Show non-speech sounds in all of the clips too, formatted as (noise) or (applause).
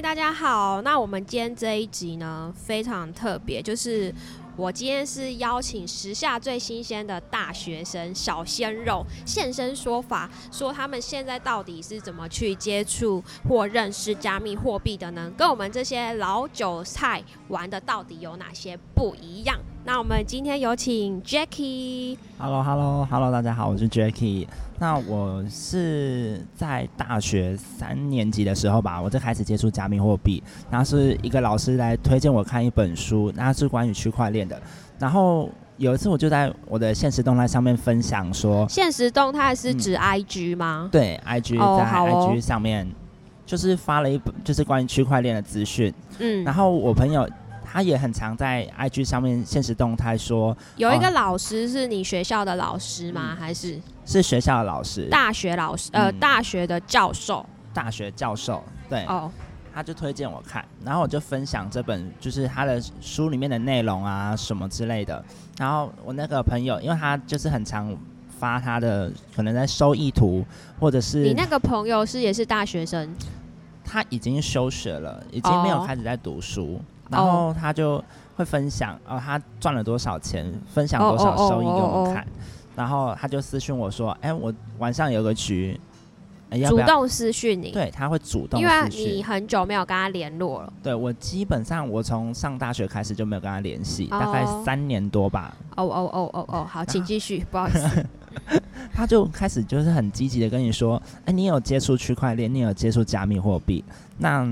大家好。那我们今天这一集呢，非常特别，就是我今天是邀请时下最新鲜的大学生小鲜肉现身说法，说他们现在到底是怎么去接触或认识加密货币的呢？跟我们这些老韭菜玩的到底有哪些不一样？那我们今天有请 Jackie。Hello，Hello，Hello，大家好，我是 Jackie。那我是在大学三年级的时候吧，我就开始接触加密货币。然后是一个老师来推荐我看一本书，那是关于区块链的。然后有一次我就在我的现实动态上面分享说，现实动态是指 IG 吗？对，IG 在 IG 上面就是发了一本，就是关于区块链的资讯。嗯，然后我朋友。他也很常在 IG 上面现实动态说，有一个老师是你学校的老师吗？还是是学校的老师？大学老师，呃，大学的教授。大学教授，对。哦。他就推荐我看，然后我就分享这本，就是他的书里面的内容啊，什么之类的。然后我那个朋友，因为他就是很常发他的可能在收益图，或者是你那个朋友是也是大学生，他已经休学了，已经没有开始在读书。然后他就会分享，哦，他赚了多少钱，分享多少收益给我们看。然后他就私讯我说：“哎，我晚上有个局，主动私讯你。”对，他会主动，因为你很久没有跟他联络了。对我基本上，我从上大学开始就没有跟他联系，大概三年多吧。哦哦哦哦哦，好，请继续，不好意思。(laughs) 他就开始就是很积极的跟你说：“哎，你有接触区块链，你有接触加密货币，那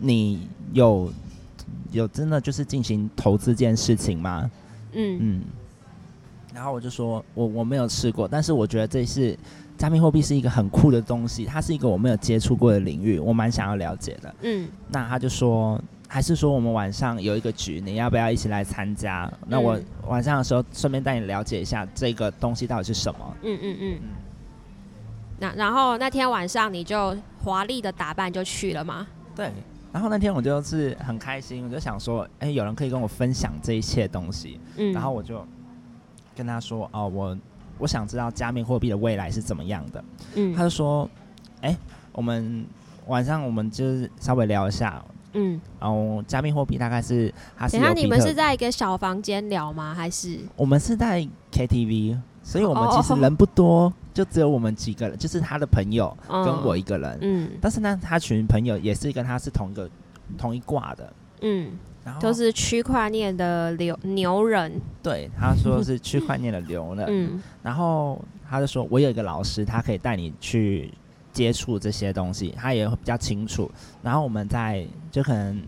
你有？”有真的就是进行投资这件事情吗？嗯嗯，然后我就说我我没有试过，但是我觉得这是加密货币是一个很酷的东西，它是一个我没有接触过的领域，我蛮想要了解的。嗯，那他就说还是说我们晚上有一个局，你要不要一起来参加？那我晚上的时候顺便带你了解一下这个东西到底是什么。嗯嗯嗯。那然后那天晚上你就华丽的打扮就去了吗？对。然后那天我就是很开心，我就想说，哎，有人可以跟我分享这一切东西。嗯。然后我就跟他说，哦，我我想知道加密货币的未来是怎么样的。嗯。他就说，哎，我们晚上我们就是稍微聊一下。嗯。然后加密货币大概是，等下你们是在一个小房间聊吗？还是？我们是在 KTV，所以我们其实人不多。就只有我们几个人，就是他的朋友跟我一个人。嗯，但是呢，他群朋友也是跟他是同一个同一挂的。嗯，然后都是区块链的牛牛人。对，他说是区块链的牛人。(laughs) 嗯，然后他就说，我有一个老师，他可以带你去接触这些东西，他也会比较清楚。然后我们在就可能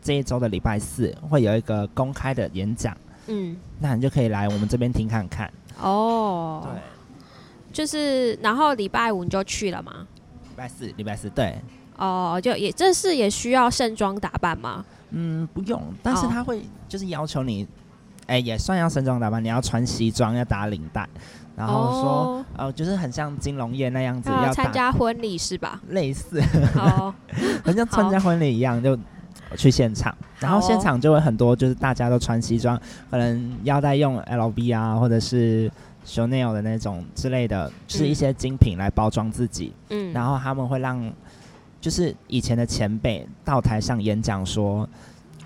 这一周的礼拜四会有一个公开的演讲。嗯，那你就可以来我们这边听看看。哦，对。就是，然后礼拜五你就去了吗？礼拜四，礼拜四，对。哦，就也这是也需要盛装打扮吗？嗯，不用，但是他会就是要求你，哎，也算要盛装打扮，你要穿西装，要打领带，然后说，哦，就是很像金融业那样子，要参加婚礼是吧？类似，哦，(laughs) 很像参加婚礼一样，就去现场，然后现场就会很多，就是大家都穿西装，可能腰带用 LV 啊，或者是。Chanel 的那种之类的，就是一些精品来包装自己。嗯，然后他们会让，就是以前的前辈到台上演讲说：“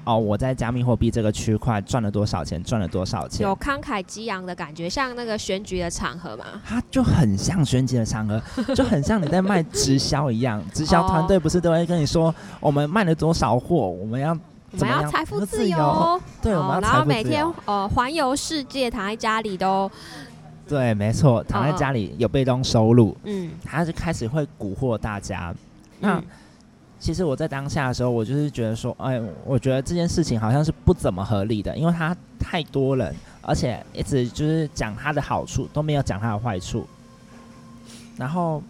哦，我在加密货币这个区块赚了多少钱，赚了多少钱。”有慷慨激昂的感觉，像那个选举的场合嘛。它就很像选举的场合，(laughs) 就很像你在卖直销一样。直销团队不是都会跟你说：“我们卖了多少货，我们要我们要财富自由。”对，我们要然后每天呃环游世界，躺在家里都。对，没错，躺在家里有被动收入，嗯，他就开始会蛊惑大家。那其实我在当下的时候，我就是觉得说，哎，我觉得这件事情好像是不怎么合理的，因为他太多人，而且一直就是讲他的好处，都没有讲他的坏处。然后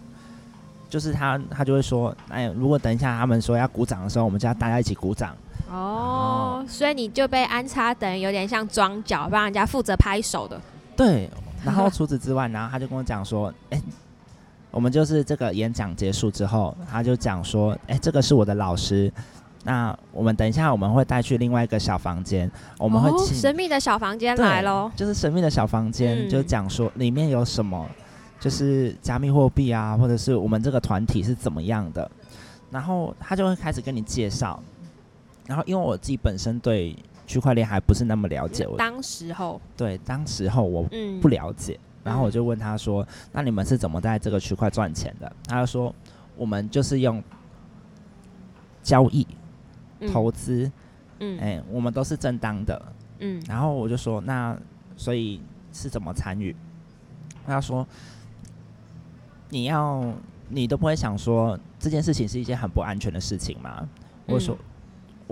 就是他，他就会说，哎，如果等一下他们说要鼓掌的时候，我们就要大家一起鼓掌。哦，所以你就被安插等于有点像装脚，帮人家负责拍手的。对。(laughs) 然后除此之外，然后他就跟我讲说：“哎，我们就是这个演讲结束之后，他就讲说：哎，这个是我的老师。那我们等一下我们会带去另外一个小房间，我们会请神秘的小房间来喽，就是神秘的小房间，就讲说里面有什么，就是加密货币啊，或者是我们这个团体是怎么样的。然后他就会开始跟你介绍，然后因为我自己本身对区块链还不是那么了解，我当时候，对当时候我嗯，不了解，然后我就问他说：“那你们是怎么在这个区块赚钱的？”他就说：“我们就是用交易、嗯投资，嗯哎、我们都是正当的。”嗯然后我就说：“那所以是怎么参与？”他说：“你要你都不会想说这件事情是一件很不安全的事情吗？”我说：“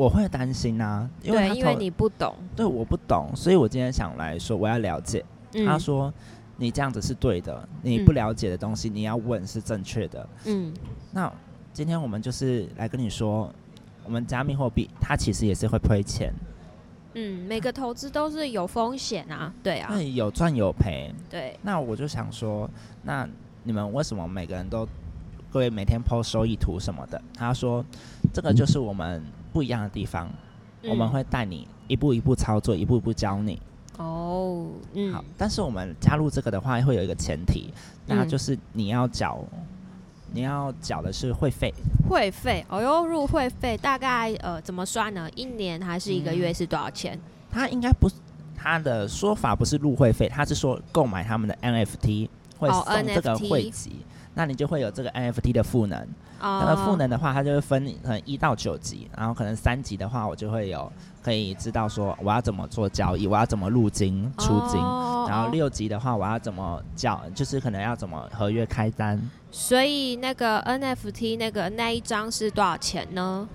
我会担心啊，因为因为你不懂，对我不懂，所以我今天想来说我要了解。”嗯他说：“你这样子是对的，你嗯不了解的东西，你要问是正确的。嗯那今天我们就是来跟你说，我们加密货币它其实也是会亏钱，嗯，每个投资都是有风险啊，对啊，那有赚有赔。对，那我就想说，那你们为什么每个人都各位每天 PO 收益图什么的？他说，这个就是我们不一样的地方，我们嗯会带你一步一步操作，一步一步教你。哦，嗯，好，但是我们加入这个的话，会有一个前提，那嗯就是你要缴，你要缴的是会费。会费，哦哟，入会费大概呃怎么算呢？一年还是一个月是多少钱？他应该不是他的说法不是入会费，他是说购买他们的 NFT 会哦送这个会籍，那你就会有这个 NFT 的赋能。哦，那个赋能的话，它就会分可能一到九级，然后可能三级的话，我就会有可以知道说我要怎么做交易，我要怎么入金出金。哦然后六级的话，我要怎么交，就是可能要怎么合约开单。所以那个 NFT 那个那一张是多少钱呢？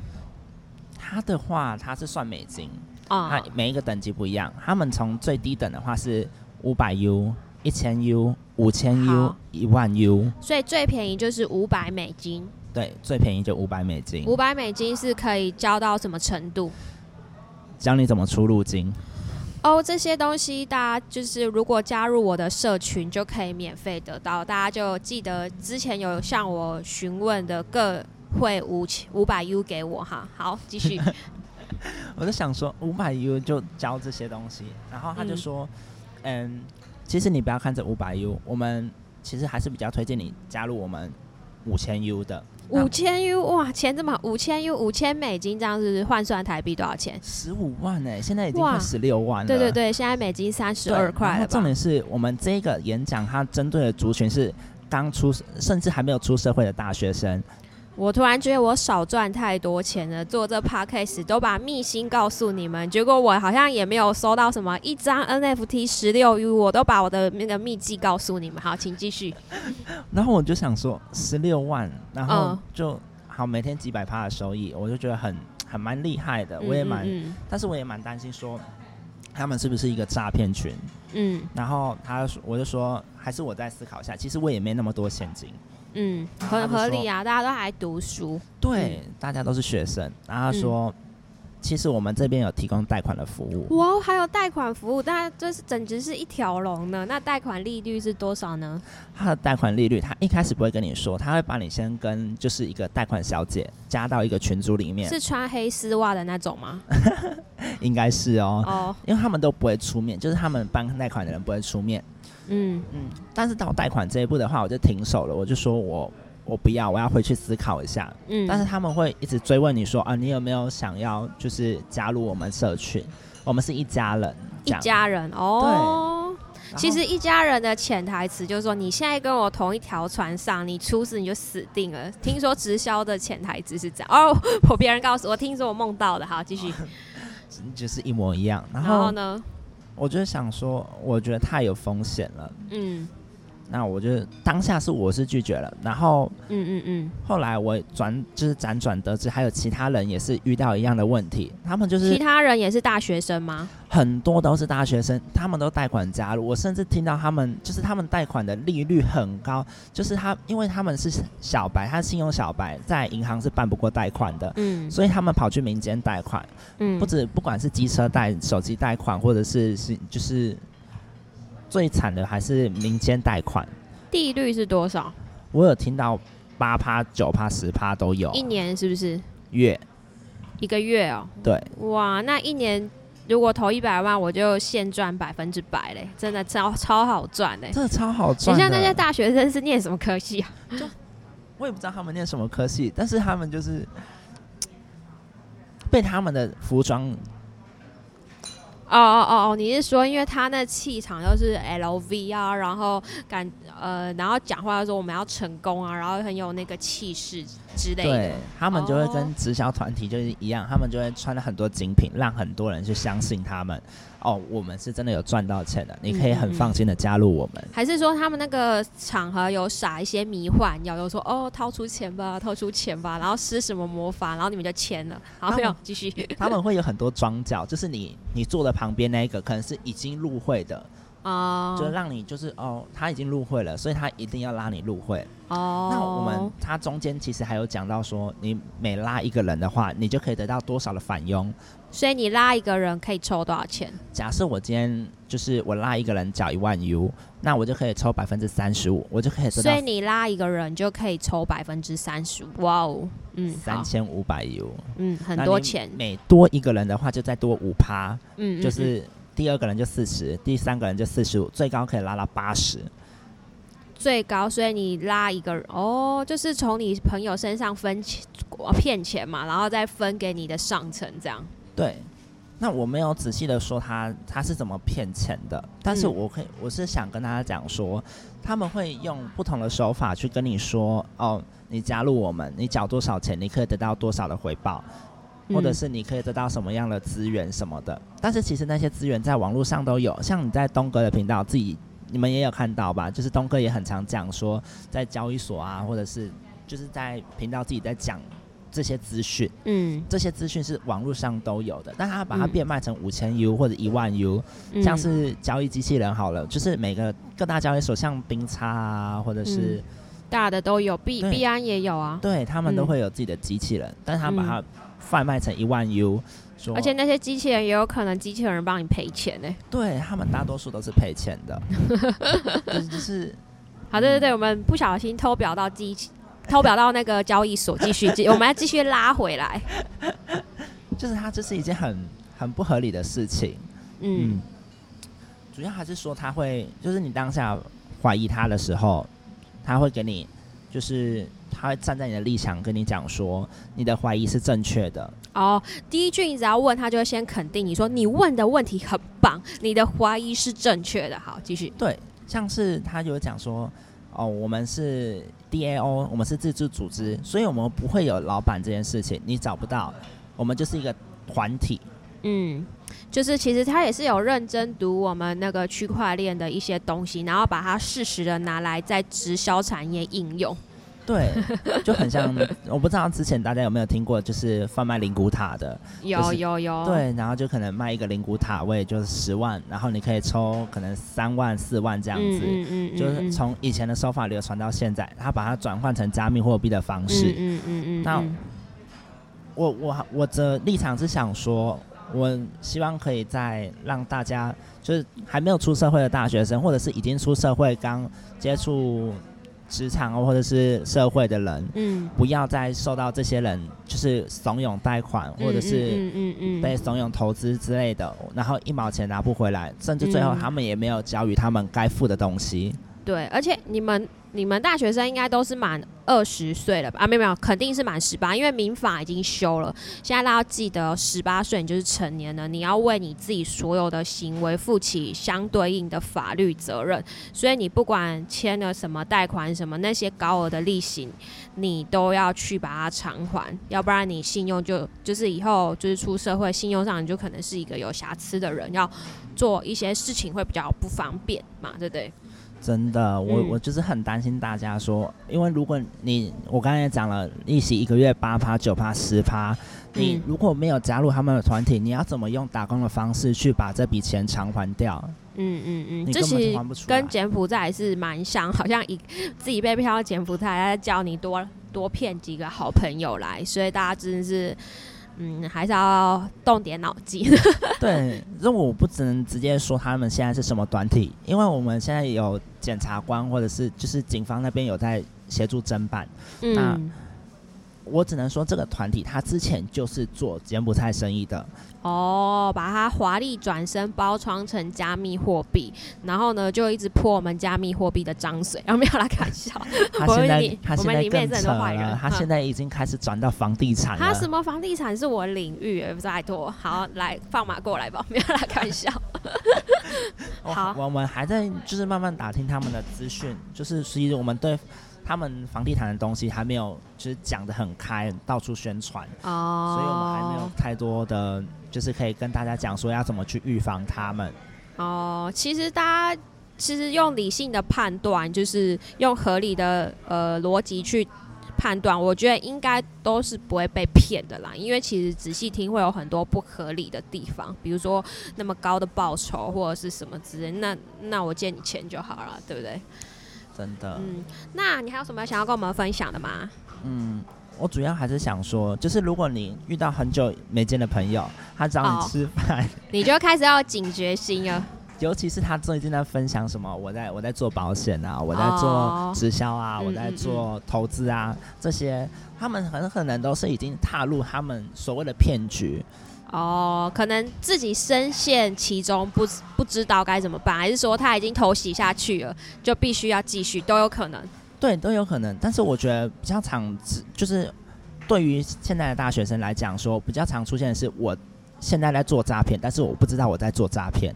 它的话，它是算美金，啊、它每一个等级不一样。他们从最低等的话是五百 U、一千 U、五千 U 好、一万 U，所以最便宜就是五百美金，对，最便宜就五百美金。五百美金是可以交到什么程度？教你怎么出入金。哦，这些东西大家就是如果加入我的社群就可以免费得到，大家就记得之前有向我询问的各会五千五百 U 给我哈。好，继续。(laughs) 我就想说，五百 U 就交这些东西，然后他就嗯说，嗯其实你不要看这五百 U，我们其实还是比较推荐你加入我们五千 U 的。五千 U 哇，钱这么好，五千 U 五千美金这样子换算台币多少钱？十五万哎、现在已经哇快十六万了。对对对，现在美金三十，二块？重点是我们这个演讲，它针对的族群是刚出，甚至还没有出社会的大学生。我突然觉得我少赚太多钱了，做这 podcast 都把秘辛告诉你们，结果我好像也没有收到什么一张 NFT 十六 U，我都把我的那个秘籍告诉你们。好，请继续。(laughs) 然后我就想说，十六万，然后嗯就、好每天几百趴的收益，我就觉得很很蛮厉害的。我也蛮，嗯但是我也蛮担心说，他们是不是一个诈骗群？嗯然后他说我就说，还是我再思考一下。其实我也没那么多现金。嗯，很合理啊，大家都还读书。对，大家都是学生。然后他说，其实我们这边有提供贷款的服务。哇，还有贷款服务，大家就是简直是一条龙呢。那贷款利率是多少呢？他的贷款利率，他一开始不会跟你说，他会把你先跟就是一个贷款小姐加到一个群组里面，是穿黑丝袜的那种吗？(laughs) 应该是哦，哦，因为他们都不会出面，就是他们办贷款的人不会出面。嗯嗯，但是到贷款这一步的话，我就停手了，我就说我我不要，我要回去思考一下。嗯，但是他们会一直追问你说啊，你有没有想要就是加入我们社群？我们是一家人，一家人哦。其实一家人的潜台词就是说，你现在跟我同一条船上，你出事你就死定了。听说直销的潜台词是这样哦，(laughs) 我别人告诉我，听说我梦到的。好，继续。(laughs) 就是一模一样。然后呢？我就想说，我觉得太有风险了。嗯那我就当下是我是拒绝了，然后嗯嗯嗯，后来我转就是辗转得知，还有其他人也是遇到一样的问题，他们就是其他人也是大学生吗？很多都是大学生，他们都贷款加入。我甚至听到他们就是他们贷款的利率很高，就是他因为他们是小白，他是信用小白，在银行是办不过贷款的，嗯所以他们跑去民间贷款，嗯不止不管是机车贷、手机贷款，或者是是就是最惨的还是民间贷款。利率是多少？我有听到八趴、九趴、十趴都有一年是不是？月，一个月哦。对，哇，那一年如果投一百万，我就现赚百分之百嘞，真的超超好赚嘞。真的超好赚。你像那些大学生是念什么科系啊？我也不知道他们念什么科系，但是他们就是被他们的服装哦哦哦哦，你是说，因为他那气场又是 LV 啊，然后感呃，然后讲话说我们要成功啊，然后很有那个气势之类的对。他们就会哦跟直销团体就是一样，他们就会穿了很多精品，让很多人去相信他们。哦，我们是真的有赚到钱的，你可以很放心的加入我们。还是说他们那个场合有撒一些迷幻药，有说哦掏出钱吧，掏出钱吧，然后施什么魔法，然后你们就签了。好，没有继续。他们会有很多庄脚，就是你你坐的旁边那一个可能是已经入会的，哦就让你就是哦，他已经入会了，所以他一定要拉你入会。哦，那我们他中间其实还有讲到说，你每拉一个人的话，你就可以得到多少的返佣。所以你拉一个人可以抽多少钱？假设我今天就是我拉一个人缴一万 U，那我就可以抽百分之三十五，我就可以得所以你拉一个人就可以抽百分之三十五。哇哦，嗯，三千五百 U，嗯，很多钱，每多一个人的话，就再多五趴，嗯，嗯嗯就是第二个人就四十，第三个人就四十五，最高可以拉到八十。最高，所以你拉一个人，哦，就是从你朋友身上分钱呃骗钱嘛，然后再分给你的上层，这样。对，那我没有仔细的说他他是怎么骗钱的，但是嗯我可以我是想跟大家讲说，他们会用不同的手法去跟你说，哦，你加入我们，你缴多少钱，你可以得到多少的回报，或者嗯是你可以得到什么样的资源什么的。但是其实那些资源在网络上都有，像你在东哥的频道自己，你们也有看到吧？就是东哥也很常讲说，在交易所啊，或者是就是在频道自己在讲这些资讯。嗯，这些资讯是网络上都有的，但他把它嗯变卖成五千 U 或者一万 U，、嗯像是交易机器人好了，就是每个各大交易所，像冰差啊，或者是、大的都有，币对。币安也有啊。对他们都嗯。会有自己的机器人，但是他把嗯。它贩卖成一万 U，说而且那些机器人也有可能机器人帮你赔钱呢、对他们大多数都是赔钱的，(laughs) 就是就是 (laughs) 好，对对对，我们不小心偷表到机器，偷表到那个交易所，继续，继我们要继续拉回来。(laughs) 就是他这是一件很很不合理的事情，嗯。嗯，主要还是说他会，就是你当下怀疑他的时候，他会给你，就是他会站在你的立场跟你讲说，你的怀疑是正确的。哦，第一句你只要问他，就会先肯定你说你问的问题很棒，你的怀疑是正确的。好，继续。对，像是他有讲说，哦，我们是 DAO，我们是自治组织，所以我们不会有老板这件事情，你找不到，我们就是一个团体。嗯，就是其实他也是有认真读我们那个区块链的一些东西，然后把它适时的拿来在直销产业应用。对，就很像，我不知道之前大家有没有听过，就是贩卖灵骨塔的，(laughs) 有就是有有，，对，然后就可能卖一个灵骨塔位就是十万，然后你可以抽可能三万、四万这样子，嗯嗯嗯，就是从以前的手法流传到现在，他把它转换成加密货币的方式。嗯嗯嗯那嗯我我我的立场是想说，我希望可以在让大家就是还没有出社会的大学生，或者是已经出社会刚接触职场或者是社会的人，嗯，不要再受到这些人就是怂恿贷款，或者是。嗯嗯嗯被怂恿投资之类的，然后一毛钱拿不回来，甚至最后嗯他们也没有交予他们该付的东西。对，而且你们你们大学生应该都是满二十岁了吧？啊，没有没有，肯定是满十八，因为民法已经修了。现在大家记得，十八岁你就是成年了，你要为你自己所有的行为负起相对应的法律责任。所以你不管签了什么贷款什么那些高额的利息，你都要去把它偿还，要不然你信用就就是以后就是出社会，信用上你就可能是一个有瑕疵的人，要做一些事情会比较不方便嘛，对不对？真的，我、嗯。我就是很担心大家说，因为如果你我刚才也讲了，利息一个月八趴、九趴、十趴，你嗯。如果没有加入他们的团体，你要怎么用打工的方式去把这笔钱偿还掉？嗯嗯嗯，这其实就还不出跟柬埔寨是蛮像，好像一自己被骗到柬埔寨，还在叫你多多骗几个好朋友来，所以大家真的是，嗯，还是要动点脑筋。(laughs) 对，那我不只能直接说他们现在是什么团体，因为我们现在有检察官或者是就是警方那边有在协助侦办。那嗯我只能说这个团体他之前就是做柬埔寨生意的。哦，把它华丽转身包装成加密货币，然后呢就一直泼我们加密货币的脏水，然后没有来开玩笑。(laughs) 他现在他我现在更扯了，他现在已经开始转到房地产他什了。么房地产是我领域，拜托，好来放马过来吧，没有来开玩笑。(laughs) 好我们还在就是慢慢打听他们的资讯，就是其实我们对他们房地产的东西还没有就是讲的很开，到处宣传。哦，所以我们还没有太多的，就是可以跟大家讲说要怎么去预防他们。哦，其实大家其实用理性的判断，就是用合理的呃逻辑去判断，我觉得应该都是不会被骗的啦。因为其实仔细听会有很多不合理的地方，比如说那么高的报酬或者是什么之类，那那我借你钱就好了，对不对？真的，嗯，那你还有什么想要跟我们分享的吗？嗯，我主要还是想说，就是如果你遇到很久没见的朋友，他找哦你吃饭，你就开始要警觉心了。(laughs) 尤其是他最近在分享什么，我在我在做保险啊，我在哦做直销啊，嗯我在做投资啊，这些他们很可能都是已经踏入他们所谓的骗局。哦，可能自己深陷其中，不不知道该怎么办，还是说他已经投洗下去了，就必须要继续，都有可能。对，都有可能。但是我觉得比较常，就是对于现在的大学生来讲说，比较常出现的是，我现在在做诈骗，但是我不知道我在做诈骗。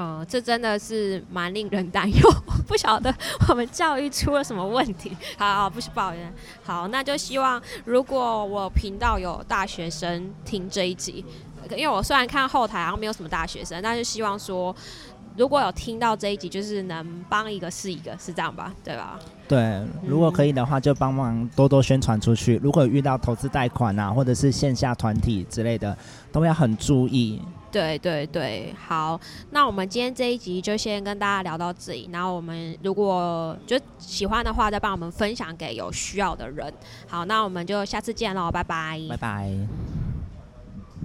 呃，这真的是蛮令人担忧，(laughs) 不晓得我们教育出了什么问题。好好，不是抱怨。好，那就希望如果我频道有大学生听这一集，因为我虽然看后台好像没有什么大学生，但是希望说如果有听到这一集，就是能帮一个是一个，是这样吧？对吧？对，如果可以的话，就帮忙多多宣传出去。如果遇到投资贷款啊，或者是线下团体之类的，都要很注意。对对对，好，那我们今天这一集就先跟大家聊到这里，然后我们如果就喜欢的话，再帮我们分享给有需要的人。好，那我们就下次见喽，拜拜。拜拜。